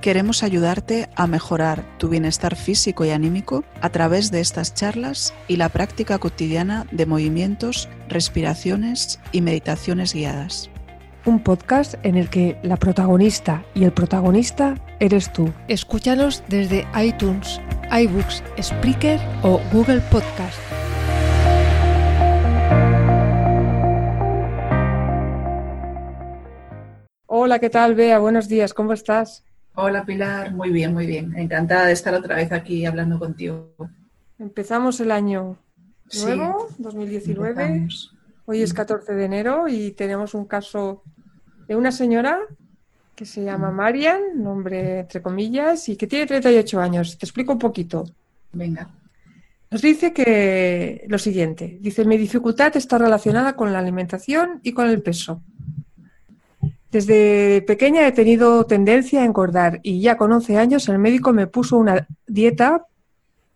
Queremos ayudarte a mejorar tu bienestar físico y anímico a través de estas charlas y la práctica cotidiana de movimientos, respiraciones y meditaciones guiadas. Un podcast en el que la protagonista y el protagonista eres tú. Escúchanos desde iTunes, iBooks, Spreaker o Google Podcast. Hola, ¿qué tal, Bea? Buenos días, ¿cómo estás? Hola Pilar, muy bien, muy bien. Encantada de estar otra vez aquí hablando contigo. Empezamos el año nuevo, 2019. Hoy es 14 de enero y tenemos un caso de una señora que se llama Marian, nombre entre comillas, y que tiene 38 años. Te explico un poquito. Venga. Nos dice que lo siguiente, dice, mi dificultad está relacionada con la alimentación y con el peso. Desde pequeña he tenido tendencia a engordar y ya con 11 años el médico me puso una dieta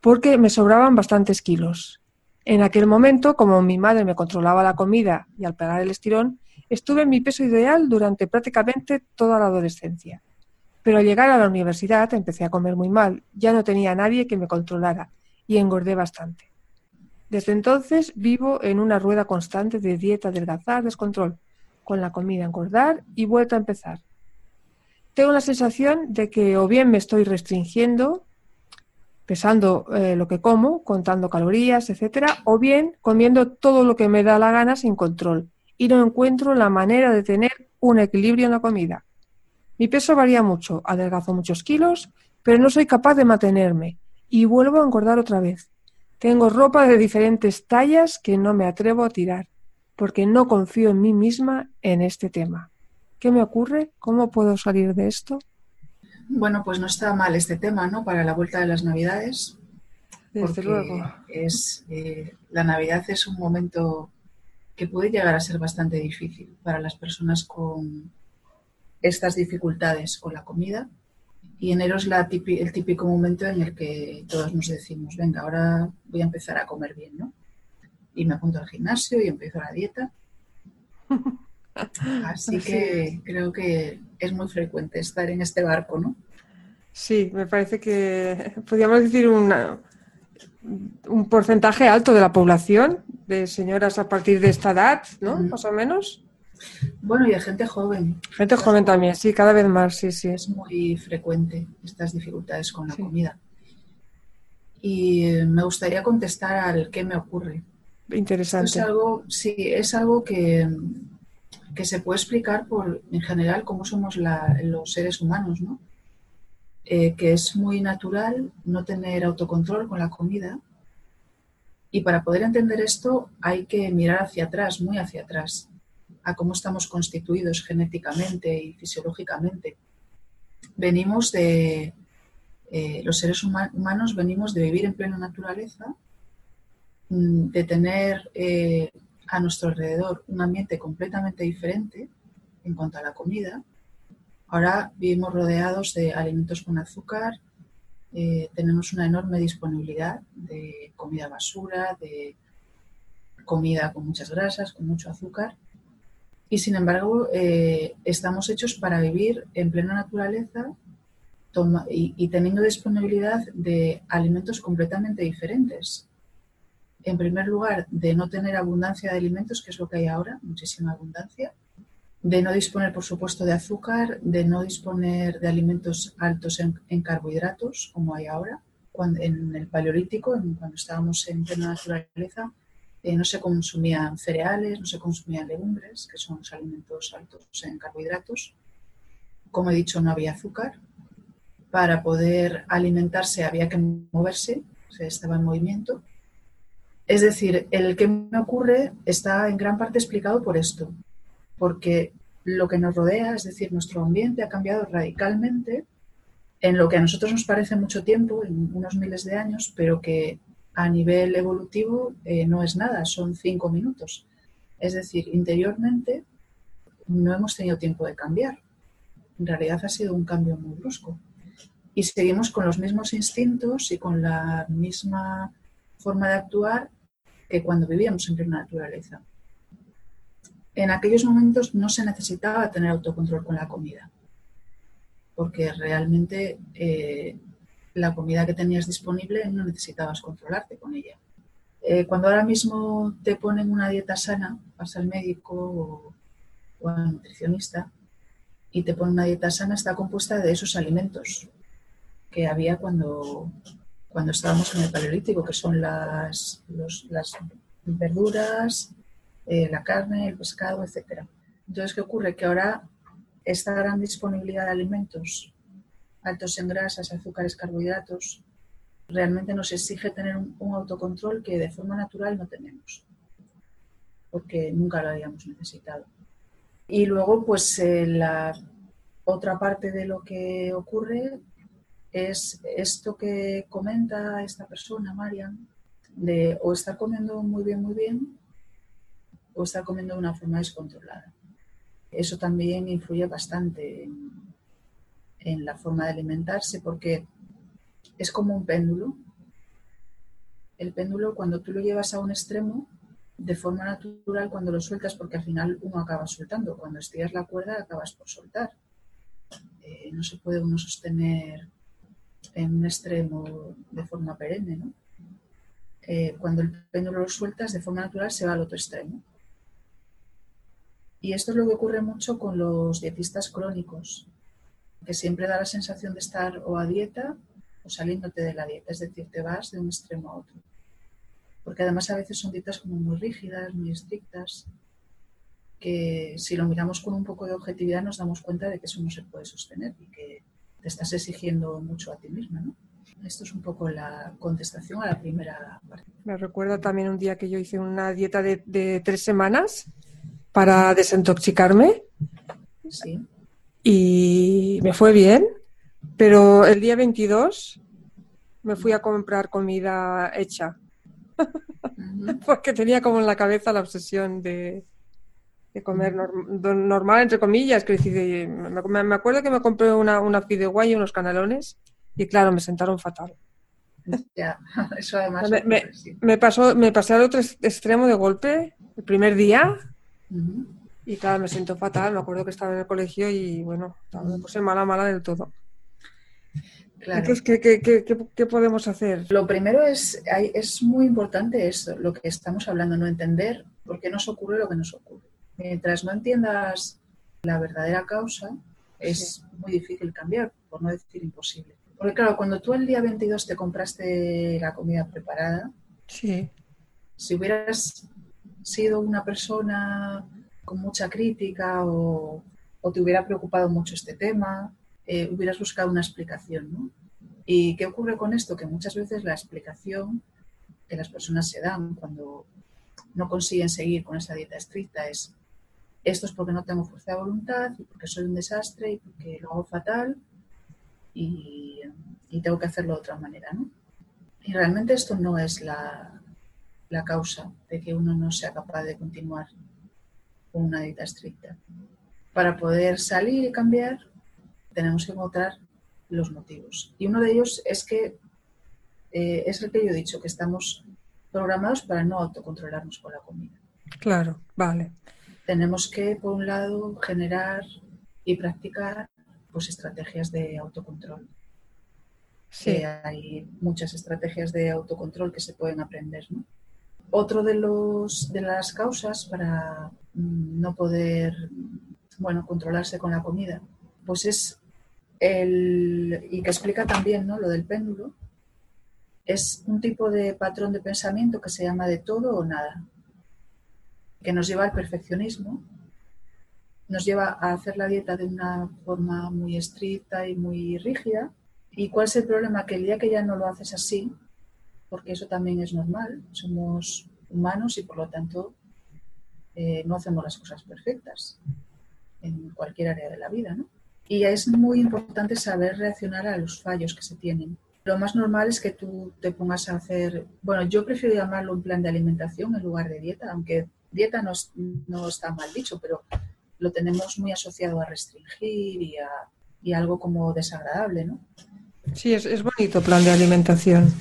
porque me sobraban bastantes kilos. En aquel momento, como mi madre me controlaba la comida y al pegar el estirón, estuve en mi peso ideal durante prácticamente toda la adolescencia. Pero al llegar a la universidad empecé a comer muy mal, ya no tenía nadie que me controlara y engordé bastante. Desde entonces vivo en una rueda constante de dieta, adelgazar, descontrol con la comida engordar y vuelto a empezar. Tengo la sensación de que o bien me estoy restringiendo, pesando eh, lo que como, contando calorías, etcétera, o bien comiendo todo lo que me da la gana sin control y no encuentro la manera de tener un equilibrio en la comida. Mi peso varía mucho, adelgazo muchos kilos, pero no soy capaz de mantenerme y vuelvo a engordar otra vez. Tengo ropa de diferentes tallas que no me atrevo a tirar porque no confío en mí misma en este tema. ¿Qué me ocurre? ¿Cómo puedo salir de esto? Bueno, pues no está mal este tema, ¿no? Para la vuelta de las Navidades. Desde luego. Es, eh, la Navidad es un momento que puede llegar a ser bastante difícil para las personas con estas dificultades con la comida. Y enero es la el típico momento en el que todos nos decimos, venga, ahora voy a empezar a comer bien, ¿no? Y me apunto al gimnasio y empiezo la dieta. Así que creo que es muy frecuente estar en este barco, ¿no? Sí, me parece que podríamos decir un porcentaje alto de la población, de señoras a partir de esta edad, ¿no? Más o menos. Bueno, y de gente joven. Gente joven también, sí, cada vez más, sí, sí. Es muy frecuente estas dificultades con la comida. Y me gustaría contestar al qué me ocurre. Interesante. Es algo, sí, es algo que, que, se puede explicar por, en general, cómo somos los seres humanos, ¿no? Eh, que es muy natural no tener autocontrol con la comida. Y para poder entender esto hay que mirar hacia atrás, muy hacia atrás, a cómo estamos constituidos genéticamente y fisiológicamente. Venimos de, eh, los seres humanos venimos de vivir en plena naturaleza de tener eh, a nuestro alrededor un ambiente completamente diferente en cuanto a la comida. Ahora vivimos rodeados de alimentos con azúcar, eh, tenemos una enorme disponibilidad de comida basura, de comida con muchas grasas, con mucho azúcar. Y sin embargo, eh, estamos hechos para vivir en plena naturaleza y, teniendo disponibilidad de alimentos completamente diferentes en primer lugar, de no tener abundancia de alimentos, que es lo que hay ahora, muchísima abundancia, de no disponer, por supuesto, de azúcar, de no disponer de alimentos altos en, carbohidratos, como hay ahora. Cuando, en el paleolítico, cuando estábamos en plena naturaleza, eh, no se consumían cereales, no se consumían legumbres, que son los alimentos altos en carbohidratos. Como he dicho, no había azúcar. Para poder alimentarse había que moverse, se estaba en movimiento es decir, el que me ocurre está en gran parte explicado por esto, porque lo que nos rodea, es decir, nuestro ambiente ha cambiado radicalmente en lo que a nosotros nos parece mucho tiempo, en unos miles de años, pero que a nivel evolutivo eh, no es nada, son cinco minutos. Es decir, interiormente no hemos tenido tiempo de cambiar. En realidad ha sido un cambio muy brusco. Y seguimos con los mismos instintos y con la misma forma de actuar que cuando vivíamos en plena naturaleza. En aquellos momentos no se necesitaba tener autocontrol con la comida, porque realmente eh, la comida que tenías disponible no necesitabas controlarte con ella. Eh, cuando ahora mismo te ponen una dieta sana, vas al médico o, o al nutricionista y te ponen una dieta sana, está compuesta de esos alimentos que había cuando, cuando estábamos en el paleolítico, que son las, verduras, eh, la carne, el pescado, etc. Entonces, ¿qué ocurre? Que ahora esta gran disponibilidad de alimentos altos en grasas, azúcares, carbohidratos, realmente nos exige tener un, autocontrol que de forma natural no tenemos, porque nunca lo habíamos necesitado. Y luego, pues eh, la otra parte de lo que ocurre es esto que comenta esta persona, Marian, de o estar comiendo muy bien, muy bien, o estar comiendo de una forma descontrolada. Eso también influye bastante en, la forma de alimentarse porque es como un péndulo. El péndulo cuando tú lo llevas a un extremo, de forma natural cuando lo sueltas, porque al final uno acaba soltando, cuando estiras la cuerda acabas por soltar. Eh, no se puede uno sostener en un extremo de forma perenne, ¿no? Eh, cuando el péndulo lo sueltas de forma natural se va al otro extremo. Y esto es lo que ocurre mucho con los dietistas crónicos, que siempre da la sensación de estar o a dieta o saliéndote de la dieta, es decir, te vas de un extremo a otro. Porque además a veces son dietas como muy rígidas, muy estrictas, que si lo miramos con un poco de objetividad nos damos cuenta de que eso no se puede sostener y que te estás exigiendo mucho a ti misma, ¿no? Esto es un poco la contestación a la primera parte. Me recuerda también un día que yo hice una dieta de, tres semanas para desintoxicarme. Sí. Y me fue bien, pero el día 22 me fui a comprar comida hecha. Porque tenía como en la cabeza la obsesión de, comer normal, entre comillas. Que me, acuerdo que me compré una, una fideuá y unos canalones y claro, me sentaron fatal. Ya, eso además. Me, pasó, me pasé al otro extremo de golpe el primer día. Y claro, me siento fatal. Me acuerdo que estaba en el colegio y bueno, me puse mala, mala del todo. Entonces, ¿qué, qué, podemos hacer? Lo primero es, es muy importante esto, lo que estamos hablando, no entender por qué nos ocurre lo que nos ocurre. Mientras no entiendas la verdadera causa, es muy difícil cambiar, por no decir imposible. Porque claro, cuando tú el día 22 te compraste la comida preparada, sí. si hubieras sido una persona con mucha crítica o, te hubiera preocupado mucho este tema, eh, hubieras buscado una explicación, ¿no? ¿Y qué ocurre con esto? Que muchas veces la explicación que las personas se dan cuando no consiguen seguir con esa dieta estricta es esto es porque no tengo fuerza de voluntad y porque soy un desastre y porque lo hago fatal y, tengo que hacerlo de otra manera, ¿no? Y realmente esto no es la, la causa de que uno no sea capaz de continuar con una dieta estricta. Para poder salir y cambiar, tenemos que encontrar los motivos. Y uno de ellos es que eh, es el que yo he dicho, que estamos programados para no autocontrolarnos con la comida. Claro, vale. Tenemos que, por un lado, generar y practicar pues estrategias de autocontrol. Sí. Eh, hay muchas estrategias de autocontrol que se pueden aprender. ¿no? Otro de, los, de las causas para mm, no poder bueno, controlarse con la comida, pues es el, y que explica también ¿no? lo del péndulo, es un tipo de patrón de pensamiento que se llama de todo o nada, que nos lleva al perfeccionismo nos lleva a hacer la dieta de una forma muy estricta y muy rígida. ¿Y cuál es el problema? Que el día que ya no lo haces así, porque eso también es normal, somos humanos y por lo tanto eh, no hacemos las cosas perfectas en cualquier área de la vida, ¿no? Y es muy importante saber reaccionar a los fallos que se tienen. Lo más normal es que tú te pongas a hacer, bueno, yo prefiero llamarlo un plan de alimentación en lugar de dieta, aunque dieta no, no está mal dicho, pero lo tenemos muy asociado a restringir y a, y algo como desagradable, ¿no? Sí, es, es bonito plan de alimentación.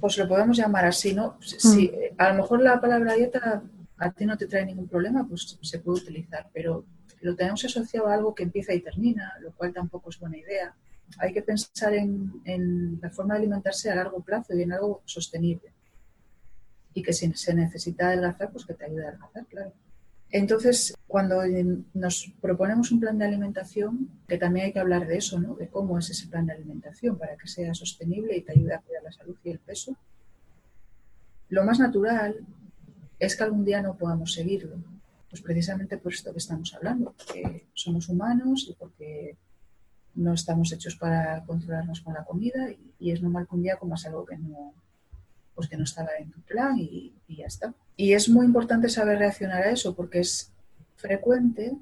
Pues lo podemos llamar así, ¿no? Si, a lo mejor la palabra dieta a ti no te trae ningún problema, pues se puede utilizar, pero lo tenemos asociado a algo que empieza y termina, lo cual tampoco es buena idea. Hay que pensar en, la forma de alimentarse a largo plazo y en algo sostenible. Y que si se necesita adelgazar, pues que te ayude a adelgazar, claro. Entonces, cuando nos proponemos un plan de alimentación, que también hay que hablar de eso, ¿no? De cómo es ese plan de alimentación para que sea sostenible y te ayude a cuidar la salud y el peso. Lo más natural es que algún día no podamos seguirlo. Pues precisamente por esto que estamos hablando, porque somos humanos y porque no estamos hechos para controlarnos con la comida y, es normal que un día comas algo que no, pues que no estaba en tu plan y, ya está. Y es muy importante saber reaccionar a eso porque es frecuente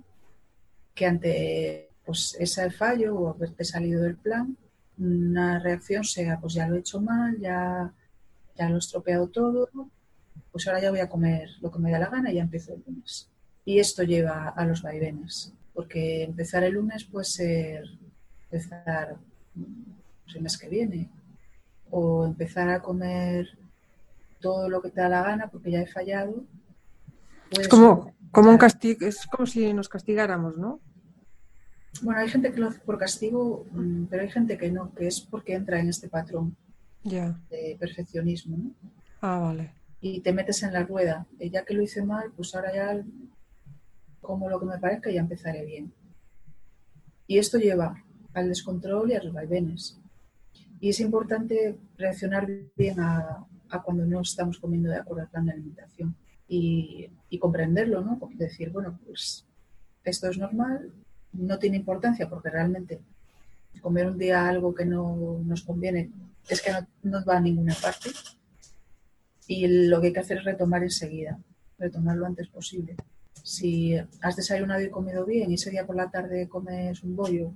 que ante pues, ese fallo o haberte salido del plan, una reacción sea, pues ya lo he hecho mal, ya, ya lo he estropeado todo, pues ahora ya voy a comer lo que me da la gana y ya empiezo el lunes. Y esto lleva a los vaivenes, porque empezar el lunes puede ser empezar pues, el mes que viene, o empezar a comer todo lo que te da la gana porque ya he fallado. Es como, como un castigo, es como si nos castigáramos, ¿no? Bueno, hay gente que lo hace por castigo, mm, pero hay gente que no, que es porque entra en este patrón de perfeccionismo, ¿no? Ah, vale. Y te metes en la rueda. Y ya que lo hice mal, pues ahora ya como lo que me parezca ya empezaré bien. Y esto lleva al descontrol y a los vaivenes. Y es importante reaccionar bien a, cuando no estamos comiendo de acuerdo al plan de alimentación y, comprenderlo, ¿no? decir, bueno, pues esto es normal, no tiene importancia porque realmente comer un día algo que no nos conviene es que no, no va a ninguna parte y lo que hay que hacer es retomar enseguida, retomar lo antes posible. Si has desayunado y comido bien y ese día por la tarde comes un bollo,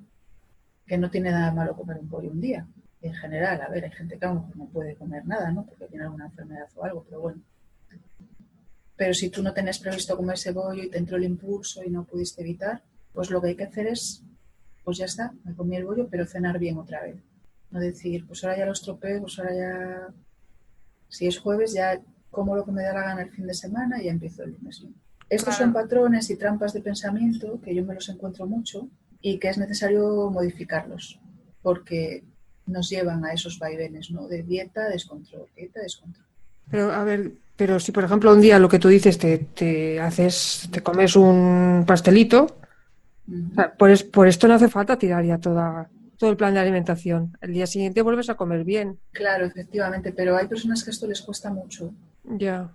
que no tiene nada malo comer un bollo un día, en general, a ver, hay gente que a lo mejor no puede comer nada, ¿no? Porque tiene alguna enfermedad o algo, pero bueno. Pero si tú no tenés previsto comer ese bollo y te entró el impulso y no pudiste evitar, pues lo que hay que hacer es, pues ya está, me comí el bollo, pero cenar bien otra vez. No decir, pues ahora ya lo estropeo, pues ahora ya, si es jueves, ya como lo que me da la gana el fin de semana y ya empiezo el lunes. Estos son patrones y trampas de pensamiento que yo me los encuentro mucho y que es necesario modificarlos, porque nos llevan a esos vaivenes, ¿no? De dieta, descontrol, dieta, descontrol. Pero, a ver, pero si por ejemplo un día lo que tú dices te, te haces, te comes un pastelito, por, por, esto no hace falta tirar ya toda, todo el plan de alimentación. El día siguiente vuelves a comer bien. Claro, efectivamente, pero hay personas que esto les cuesta mucho. Ya.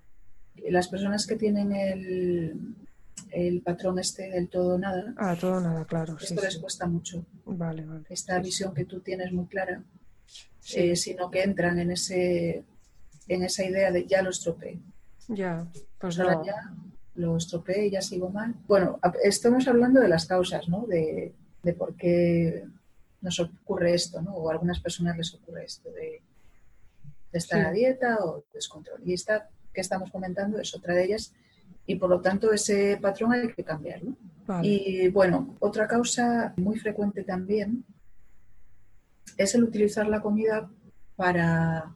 Las personas que tienen el, el patrón este del todo nada. Ah, todo nada, claro. Esto les cuesta mucho. Vale, vale. Esta visión que tú tienes muy clara, eh, sino que entran en ese en esa idea de ya lo estropeé. Ya, pues Ahora ya lo estropeé y ya sigo mal. Bueno, estamos hablando de las causas, ¿no? De, de por qué nos ocurre esto, ¿no? O a algunas personas les ocurre esto de, de estar a dieta o descontrol. Y esta que estamos comentando es otra de ellas y por lo tanto ese patrón hay que cambiarlo. Y bueno, otra causa muy frecuente también es el utilizar la comida para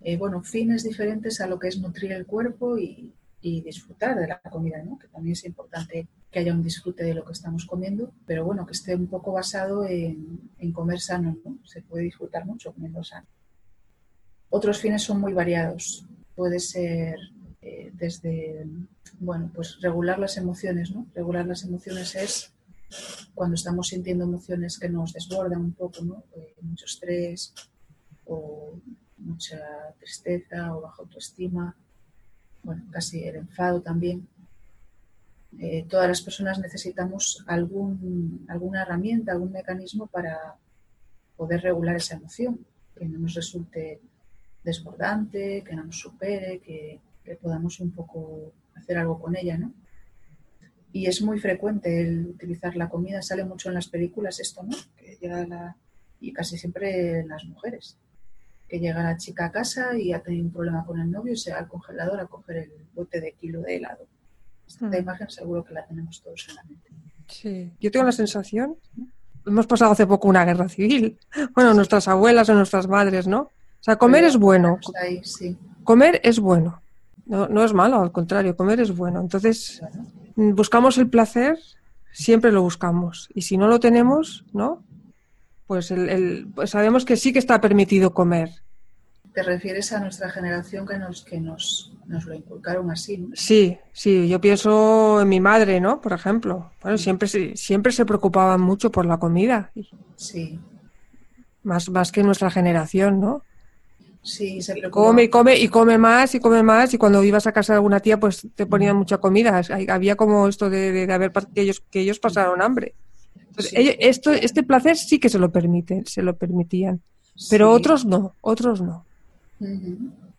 eh, bueno, fines diferentes a lo que es nutrir el cuerpo y, disfrutar de la comida, ¿no? que también es importante que haya un disfrute de lo que estamos comiendo, pero bueno, que esté un poco basado en, en comer sano, ¿no? se puede disfrutar mucho comiendo sano. Otros fines son muy variados. Puede ser eh, desde, bueno, pues regular las emociones, ¿no? Regular las emociones es cuando estamos sintiendo emociones que nos desbordan un poco, ¿no? Eh, mucho estrés o mucha tristeza o baja autoestima, bueno, casi el enfado también. Eh, todas las personas necesitamos algún, alguna herramienta, algún mecanismo para poder regular esa emoción, que no nos resulte desbordante, que no nos supere, que, que podamos un poco hacer algo con ella, ¿no? Y es muy frecuente el utilizar la comida, sale mucho en las películas esto, ¿no? Que llega la, y casi siempre las mujeres, que llega la chica a casa y ha tenido un problema con el novio y se va al congelador a coger el bote de kilo de helado. Esta Mm. imagen seguro que la tenemos todos en la mente. Sí. Yo tengo la sensación, hemos pasado hace poco una guerra civil. Bueno, nuestras abuelas o nuestras madres, ¿no? O sea, comer Pero es bueno. ahí, sí. Comer es bueno. No, no es malo, al contrario, comer es bueno. Entonces, buscamos el placer, siempre lo buscamos. Y si no lo tenemos, ¿no? Pues, el, el- pues sabemos que sí que está permitido comer. Te refieres a nuestra generación que nos, que nos, nos lo inculcaron así, ¿no? Sí, sí, yo pienso en mi madre, ¿no? Por ejemplo. Bueno, siempre, se- siempre se preocupaban mucho por la comida, Sí, más, más que nuestra generación, ¿no? Sí, se preocupan. Come y come y come más y come más y cuando ibas a casa de alguna tía pues te ponían mucha comida. Había como esto de, de- de haber que ellos, que ellos pasaron hambre. Entonces, Sí. ellos- esto, este placer sí que se lo permiten, se lo permitían, pero Sí. otros no, otros no.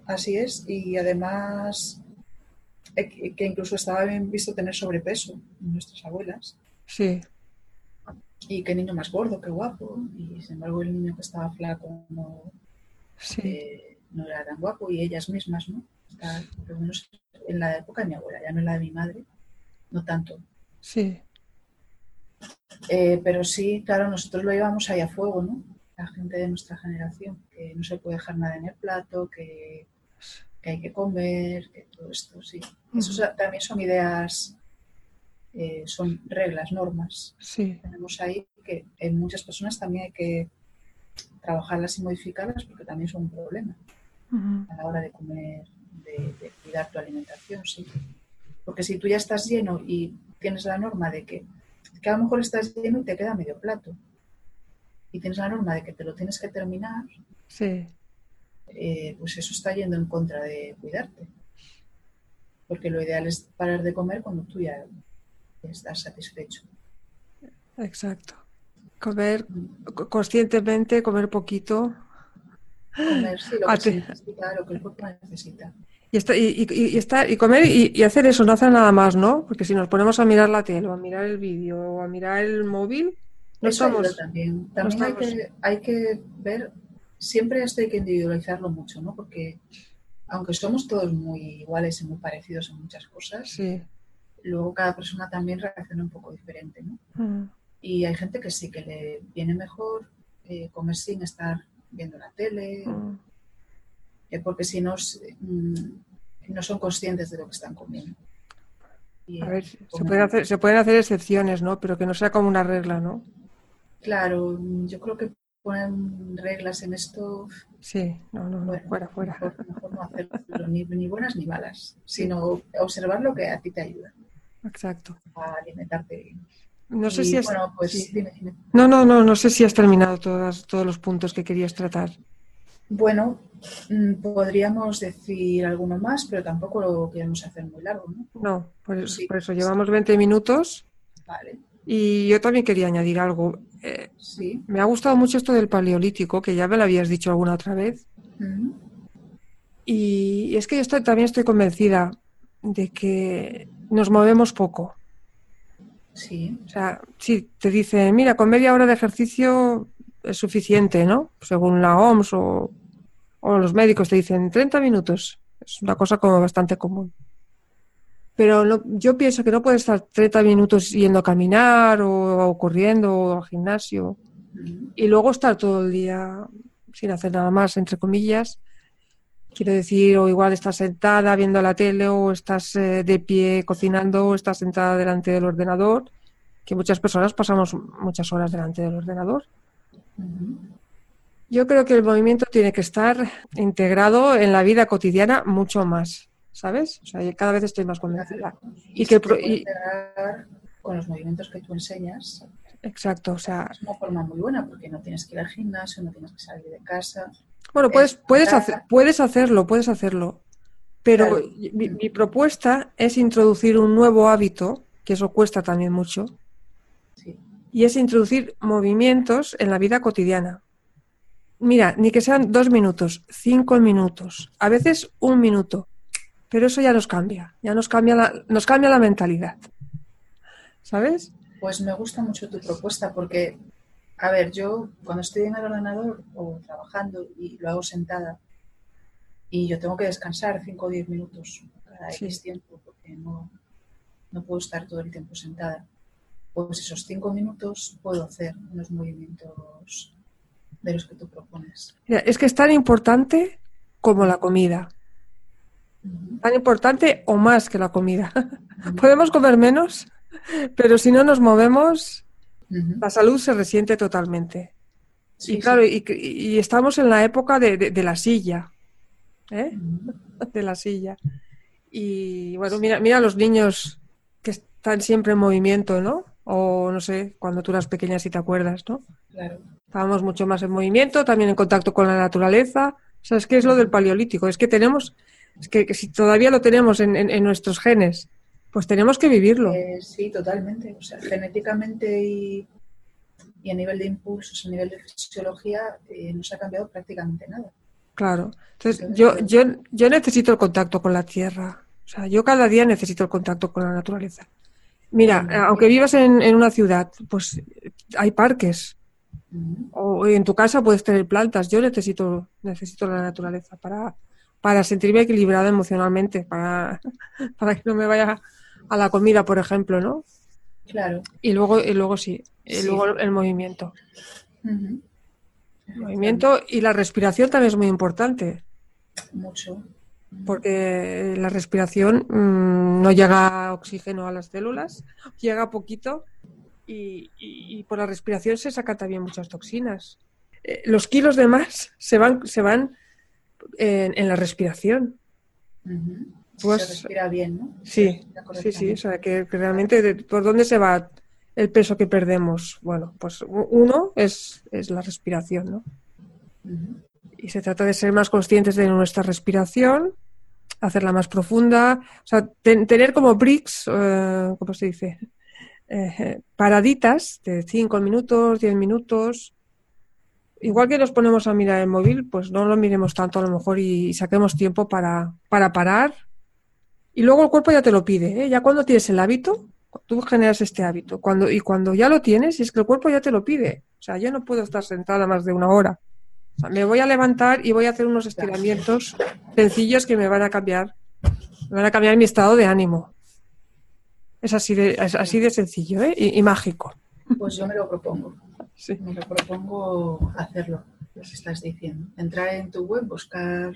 Así es, y además eh, que que incluso estaba bien visto tener sobrepeso en nuestras abuelas. Sí, Y qué niño más gordo, qué guapo. Y sin embargo el niño que estaba flaco no, sí, no era tan guapo y ellas mismas, ¿no? Por lo menos en la época de mi abuela, ya no en la de mi madre, no tanto. sí, Eh, pero sí, claro, nosotros lo llevamos ahí a fuego, ¿no? La gente de nuestra generación, que no se puede dejar nada en el plato, que, que hay que comer, que todo esto, sí. Eso Ujú. también son ideas, eh, son reglas, normas. sí, Tenemos ahí que en muchas personas también hay que trabajarlas y modificarlas porque también son un problema a la hora de comer, de, de cuidar tu alimentación, sí. Porque si tú ya estás lleno y tienes la norma de que, que a lo mejor estás lleno y te queda medio plato, y tienes la norma de que te lo tienes que terminar, sí, eh, pues eso está yendo en contra de cuidarte. Porque lo ideal es parar de comer cuando tú ya estás satisfecho. exacto. Comer co- conscientemente, comer poquito. Comer sí, lo que se necesita, lo que el cuerpo necesita. Y, esta- y, y- y estar, y comer y, y hacer eso, no hacer nada más, ¿no? Porque si nos ponemos a mirar la tele o a mirar el vídeo o a mirar el móvil, no Eso estamos... también. También hay, estamos- que, hay que ver, siempre esto hay que individualizarlo mucho, ¿no? Porque aunque somos todos muy iguales y muy parecidos en muchas cosas, Sí. luego cada persona también reacciona un poco diferente, ¿no? Mm, Y hay gente que sí que le viene mejor eh, comer sin estar viendo la tele, mm. eh, porque si no, mm, no son conscientes de lo que están comiendo. Y, A ver, eh, se pueden, hacer, se pueden hacer excepciones, ¿no? Pero que no sea como una regla, ¿no? Claro, yo creo que ponen reglas en esto Sí, no, no, no, Bueno, fuera, fuera. Mejor, mejor no hacerlo, ni, ni buenas ni malas, sino observar lo que a ti te ayuda Exacto. a alimentarte bien. No sé Y, si has... Bueno, pues sí. dime, dime. No, no, no, no sé si has terminado todas, todos los puntos que querías tratar. Bueno, mm, podríamos decir alguno más, pero tampoco lo queremos hacer muy largo, ¿no? No, por eso, Sí. por eso llevamos 20 minutos Vale, y yo también quería añadir algo. Eh, sí. me ha gustado mucho esto del paleolítico, que ya me lo habías dicho alguna otra vez. Y es que yo estoy- también estoy convencida de que nos movemos poco. Sí, O sea, sí, te dicen, mira, con media hora de ejercicio es suficiente, ¿no? Según la OMS o, o los médicos te dicen 30 minutos. Es una cosa como bastante común. Pero no- yo pienso que no puedes estar 30 minutos yendo a caminar o, o corriendo o al gimnasio y luego estar todo el día sin hacer nada más, entre comillas. Quiero decir, o igual estás sentada viendo la tele o estás eh, de pie cocinando o estás sentada delante del ordenador, que muchas personas pasamos muchas horas delante del ordenador. Yo creo que el movimiento tiene que estar integrado en la vida cotidiana mucho más, ¿sabes? O sea, yo cada vez estoy más convencida. Y, Y que y- con los movimientos que tú enseñas. Exacto, o sea, Es una forma muy buena porque no tienes que ir al gimnasio, no tienes que salir de casa. Bueno, puedes, Es puedes, hacer, puedes hacerlo, puedes hacerlo. Pero Claro. mi, mi propuesta es introducir un nuevo hábito, que eso cuesta también mucho, Sí, y es introducir movimientos en la vida cotidiana. Mira, ni que sean dos minutos, cinco minutos, a veces un minuto, pero eso ya nos cambia, ya nos cambia la, nos cambia la mentalidad. ¿Sabes? Pues me gusta mucho tu propuesta porque, a ver, yo cuando estoy en el ordenador o trabajando y lo hago sentada y yo tengo que descansar 5 o 10 minutos cada Sí. X tiempo porque no, no puedo estar todo el tiempo sentada. Pues esos cinco minutos puedo hacer unos movimientos de los que tú propones. es que es tan importante como la comida. Tan importante o más que la comida. Podemos comer menos, pero si no nos movemos, la salud se resiente totalmente. y claro, y, estamos en la época de, la silla. ¿eh? De la silla. Y bueno, mira, mira los niños que están siempre en movimiento, ¿no? O no sé, cuando tú eras pequeña si te acuerdas, ¿no? Claro. Estábamos mucho más en movimiento, también en contacto con la naturaleza. O sea, es que es lo del paleolítico, es que tenemos, es que, si todavía lo tenemos en, nuestros genes, pues tenemos que vivirlo. Eh, sí, totalmente. O sea, genéticamente y, a nivel de impulsos, a nivel de fisiología, eh, no se ha cambiado prácticamente nada. Claro. Entonces, yo, yo, yo necesito el contacto con la tierra. O sea, yo cada día necesito el contacto con la naturaleza. Mira, aunque vivas en, en una ciudad, pues hay parques. O en tu casa puedes tener plantas. Yo necesito, necesito la naturaleza para, para sentirme equilibrada emocionalmente, para, para que no me vaya a la comida, por ejemplo, ¿no? Claro. Y luego, y luego sí, y luego el movimiento. El movimiento y la respiración también es muy importante. Mucho. Porque la respiración mm, no llega oxígeno a las células, llega poquito y, por la respiración se sacan también muchas toxinas. Eh, los kilos de más se van, se van en, la respiración. Pues, se respira bien, ¿no? Sí, sí, sí, o sea, que, realmente por dónde se va el peso que perdemos. Bueno, pues uno es, es la respiración, ¿no? Y se trata de ser más conscientes de nuestra respiración, hacerla más profunda, o sea, tener como bricks, eh, ¿cómo se dice? Eh, paraditas de 5 minutos, 10 minutos. Igual que nos ponemos a mirar el móvil, pues no lo miremos tanto a lo mejor y, saquemos tiempo para, para, parar. Y luego el cuerpo ya te lo pide. ¿eh? Ya cuando tienes el hábito, tú generas este hábito. Cuando, y cuando ya lo tienes, es que el cuerpo ya te lo pide. O sea, yo no puedo estar sentada más de una hora. me voy a levantar y voy a hacer unos estiramientos sencillos que me van a cambiar, me van a cambiar mi estado de ánimo. Es así de, así de sencillo ¿eh? y, mágico. Pues yo me lo propongo. Me lo propongo hacerlo, lo que estás diciendo. Entrar en tu web, buscar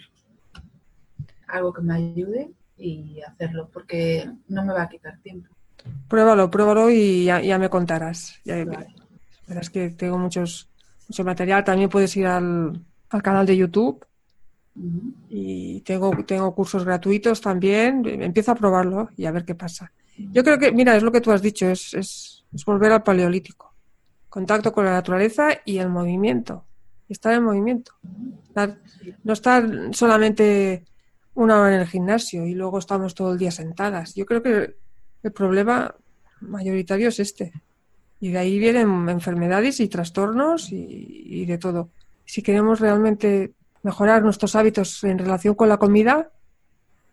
algo que me ayude y hacerlo, porque no me va a quitar tiempo. Pruébalo, pruébalo y ya, me contarás. Ya, Verás que tengo muchos, mucho material. También puedes ir al, canal de YouTube. Y tengo, tengo cursos gratuitos también. Empiezo a probarlo y a ver qué pasa. Yo creo que, mira, es lo que tú has dicho, es, es, volver al paleolítico. Contacto con la naturaleza y el movimiento. Estar en movimiento. no estar solamente una hora en el gimnasio y luego estamos todo el día sentadas. Yo creo que el problema mayoritario es este. Y de ahí vienen enfermedades y trastornos y, de todo. Si queremos realmente mejorar nuestros hábitos en relación con la comida,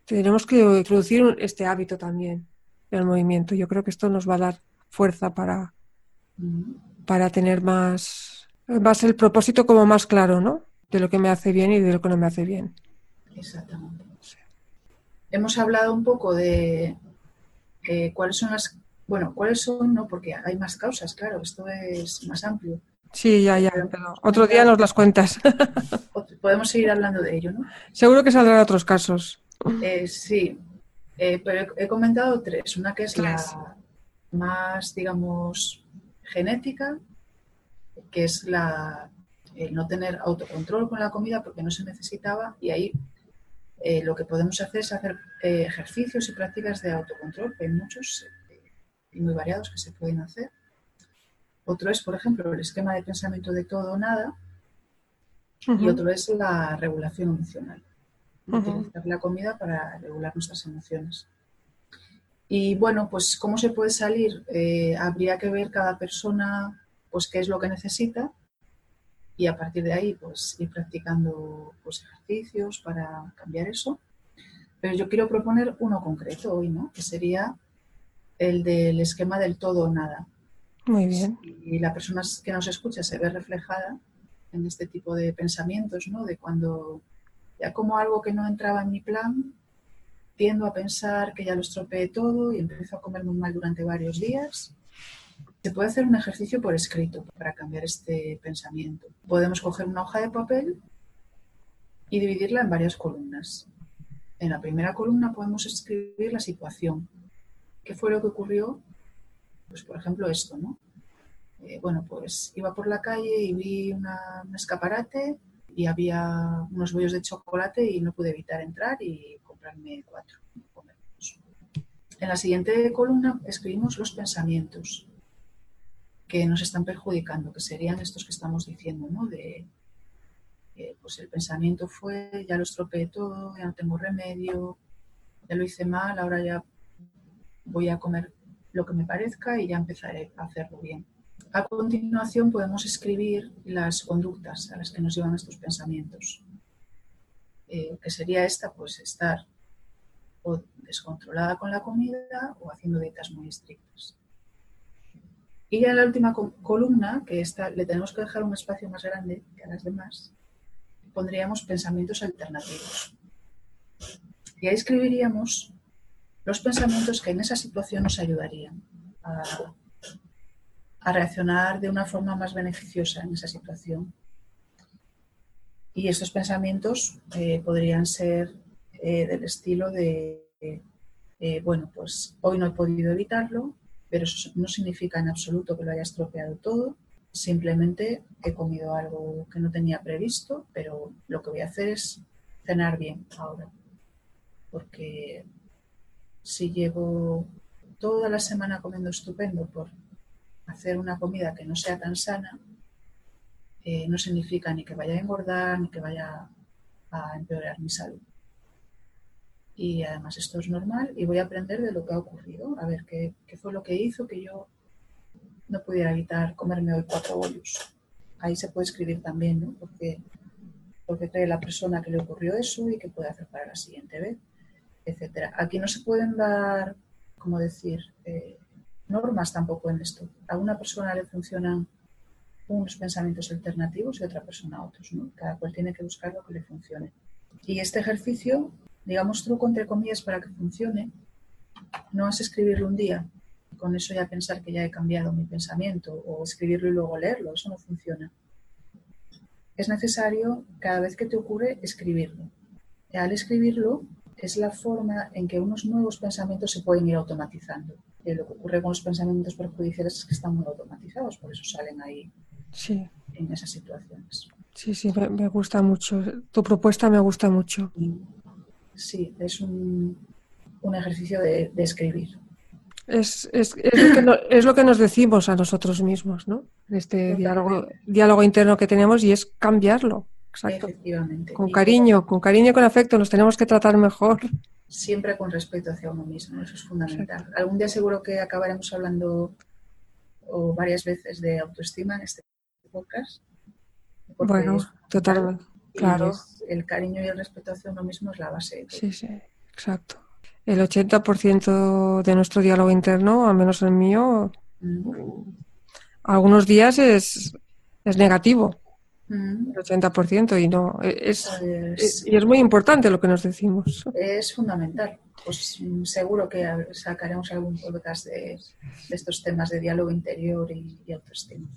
tenemos que introducir este hábito también el movimiento. Yo creo que esto nos va a dar fuerza para, para tener más, ser el propósito como más claro, ¿no? De lo que me hace bien y de lo que no me hace bien. Exactamente. Hemos hablado un poco de eh, cuáles son las, bueno, cuáles son, no, porque hay más causas, claro, esto es más amplio. Sí, ya, ya, otro día nos las cuentas. Podemos seguir hablando de ello, ¿no? Seguro que saldrán otros casos. Eh, sí, eh, pero he, comentado tres. Una que es la más, digamos, genética, que es la no tener autocontrol con la comida porque no se necesitaba y ahí eh, lo que podemos hacer es hacer eh, ejercicios y prácticas de autocontrol, que hay muchos y muy variados que se pueden hacer. Otro es, por ejemplo, el esquema de pensamiento de todo o nada y otro es la regulación emocional utilizar la comida para regular nuestras emociones. Y bueno, pues cómo se puede salir, eh, habría que ver cada persona pues qué es lo que necesita y a partir de ahí pues ir practicando pues, ejercicios para cambiar eso. Pero yo quiero proponer uno concreto hoy, ¿no? Que sería el del esquema del todo o nada. Muy bien. Y la persona que nos escucha se ve reflejada en este tipo de pensamientos, ¿no? De cuando ya como algo que no entraba en mi plan, tiendo a pensar que ya lo estropeé todo y empiezo a comer muy mal durante varios días. Se puede hacer un ejercicio por escrito para cambiar este pensamiento. Podemos coger una hoja de papel y dividirla en varias columnas. En la primera columna podemos escribir la situación. ¿Qué fue lo que ocurrió? Pues por ejemplo esto, ¿no? Eh, bueno, pues iba por la calle y vi una, un escaparate y había unos bollos de chocolate y no pude evitar entrar y comprarme cuatro. En la siguiente columna escribimos los pensamientos que nos están perjudicando, que serían estos que estamos diciendo, ¿no? De, pues el pensamiento fue, ya lo estropeé todo, ya no tengo remedio, ya lo hice mal, ahora ya voy a comer lo que me parezca y ya empezaré a hacerlo bien. A continuación podemos escribir las conductas a las que nos llevan estos pensamientos, eh, que sería esta, pues estar o descontrolada con la comida o haciendo dietas muy estrictas. Y ya en la última columna, que esta, le tenemos que dejar un espacio más grande que a las demás, pondríamos pensamientos alternativos. Y ahí escribiríamos los pensamientos que en esa situación nos ayudarían a, reaccionar de una forma más beneficiosa en esa situación. Y estos pensamientos eh, podrían ser eh, del estilo de, eh, bueno, pues hoy no he podido evitarlo, pero eso no significa en absoluto que lo haya estropeado todo, simplemente he comido algo que no tenía previsto, pero lo que voy a hacer es cenar bien ahora, porque si llevo toda la semana comiendo estupendo por hacer una comida que no sea tan sana, eh, no significa ni que vaya a engordar ni que vaya a empeorar mi salud. Y además esto es normal y voy a aprender de lo que ha ocurrido, a ver qué, qué fue lo que hizo que yo no pudiera evitar comerme hoy cuatro bollos. Ahí se puede escribir también, ¿no? Porque, porque cree la persona que le ocurrió eso y qué puede hacer para la siguiente vez etcétera. Aquí no se pueden dar, como decir, eh, normas tampoco en esto. A una persona le funcionan unos pensamientos alternativos y a otra persona otros. ¿no? Cada cual tiene que buscar lo que le funcione. Y este ejercicio, digamos, truco entre comillas para que funcione, no es escribirlo un día con eso ya pensar que ya he cambiado mi pensamiento o escribirlo y luego leerlo. Eso no funciona. Es necesario cada vez que te ocurre escribirlo. Y al escribirlo, es la forma en que unos nuevos pensamientos se pueden ir automatizando. Y lo que ocurre con los pensamientos perjudiciales es que están muy automatizados, por eso salen ahí sí. en esas situaciones. Sí, sí, me, gusta mucho. Tu propuesta me gusta mucho. Sí, es un, un ejercicio de, escribir. Es, es, es, lo que es, lo que nos decimos a nosotros mismos, ¿no? Este diálogo, diálogo interno que tenemos y es cambiarlo. Exacto. Efectivamente. Con cariño, con cariño y con afecto, nos tenemos que tratar mejor. Siempre con respeto hacia uno mismo, eso es fundamental. Algún día seguro que acabaremos hablando o varias veces de autoestima en este podcast. Bueno, totalmente. Claro. el cariño y el respeto hacia uno mismo es la base. Sí, sí, exacto. El 80% de nuestro diálogo interno, al menos el mío, algunos días es, es negativo el 80% y no es, pues y es muy importante lo que nos decimos. Es fundamental. Pues mm, seguro que sacaremos algún podcast de, estos temas de diálogo interior y, autoestima.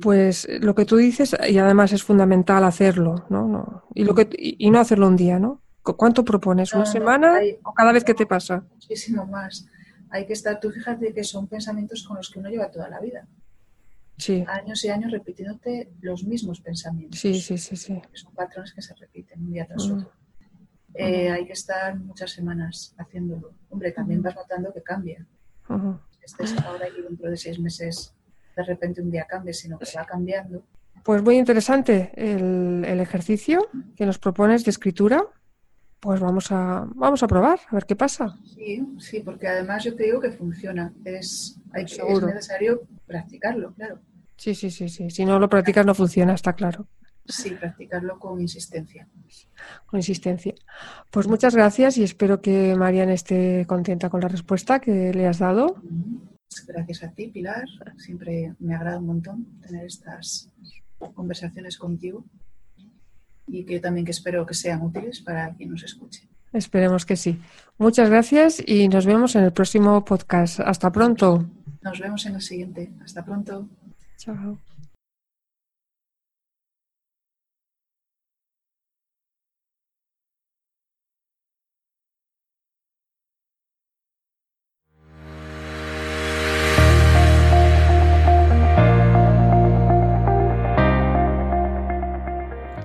Pues lo que tú dices, y además es fundamental hacerlo, ¿no? no y, lo que, y, no hacerlo un día, ¿no? ¿Cuánto propones? ¿Una semana o cada vez que te pasa? Muchísimo más. Hay que estar, tú fíjate que son pensamientos con los que uno lleva toda la vida años y años repitiéndote los mismos pensamientos. Sí, sí, sí, sí. Son patrones que se repiten un día tras otro. Eh, hay que estar muchas semanas haciéndolo. Hombre, también vas notando que cambia. Estés ahora y dentro de seis meses de repente un día cambie, sino que va cambiando. Pues muy interesante el, el, ejercicio que nos propones de escritura. Pues vamos a, vamos a probar, a ver qué pasa. Sí, sí, porque además yo te digo que funciona. Es, hay, es necesario practicarlo, claro. Sí, sí, sí, sí. Si no lo practicas no funciona, está claro. Sí, practicarlo con insistencia. Con insistencia. Pues muchas gracias y espero que Marian esté contenta con la respuesta que le has dado. Gracias a ti, Pilar. Siempre me agrada un montón tener estas conversaciones contigo y que también que espero que sean útiles para quien nos escuche. Esperemos que sí. Muchas gracias y nos vemos en el próximo podcast. Hasta pronto. Nos vemos en el siguiente. Hasta pronto. Chao.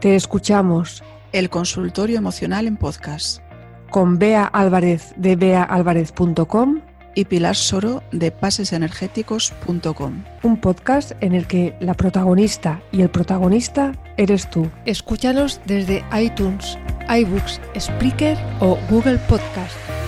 Te escuchamos El consultorio emocional en podcast con Bea Álvarez de beaalvarez.com y Pilar Soro de pasesenergéticos.com. un podcast en el que la protagonista y el protagonista eres tú. Escúchanos desde iTunes, iBooks, Spreaker o Google Podcast.